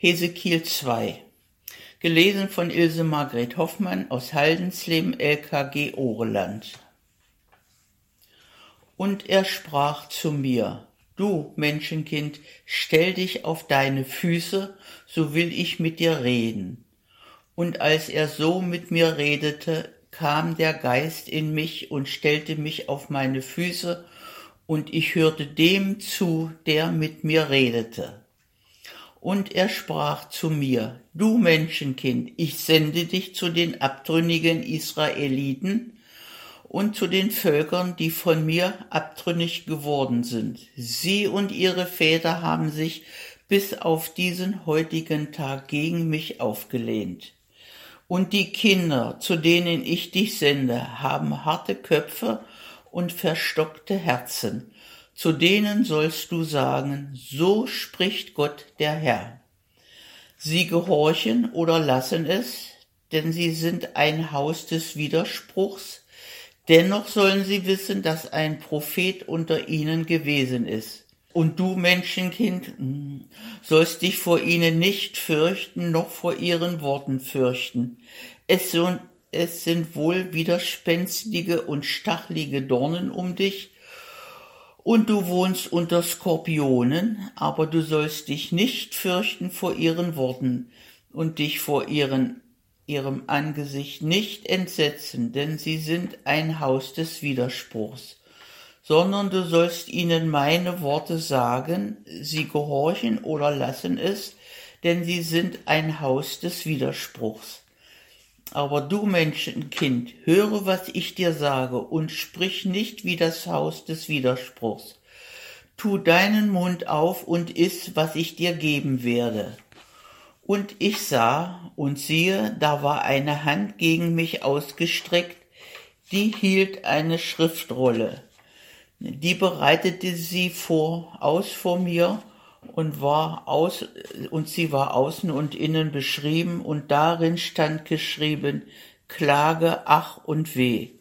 Hesekiel 2. Gelesen von Ilse Margret Hoffmann aus Haldensleben LKG Oreland. Und er sprach zu mir, Du Menschenkind, stell dich auf deine Füße, so will ich mit dir reden. Und als er so mit mir redete, kam der Geist in mich und stellte mich auf meine Füße, und ich hörte dem zu, der mit mir redete. Und er sprach zu mir, Du Menschenkind, ich sende dich zu den abtrünnigen Israeliten und zu den Völkern, die von mir abtrünnig geworden sind. Sie und ihre Väter haben sich bis auf diesen heutigen Tag gegen mich aufgelehnt. Und die Kinder, zu denen ich dich sende, haben harte Köpfe und verstockte Herzen zu denen sollst du sagen, so spricht Gott der Herr. Sie gehorchen oder lassen es, denn sie sind ein Haus des Widerspruchs, dennoch sollen sie wissen, dass ein Prophet unter ihnen gewesen ist. Und du, Menschenkind, sollst dich vor ihnen nicht fürchten, noch vor ihren Worten fürchten. Es, so, es sind wohl widerspenstige und stachlige Dornen um dich, und du wohnst unter Skorpionen, aber du sollst dich nicht fürchten vor ihren Worten und dich vor ihren, ihrem Angesicht nicht entsetzen, denn sie sind ein Haus des Widerspruchs, sondern du sollst ihnen meine Worte sagen, sie gehorchen oder lassen es, denn sie sind ein Haus des Widerspruchs. Aber du Menschenkind, höre, was ich dir sage, und sprich nicht wie das Haus des Widerspruchs. Tu deinen Mund auf und iss, was ich dir geben werde. Und ich sah, und siehe, da war eine Hand gegen mich ausgestreckt, die hielt eine Schriftrolle. Die bereitete sie vor, aus vor mir, und war aus, und sie war außen und innen beschrieben und darin stand geschrieben, Klage, ach und weh.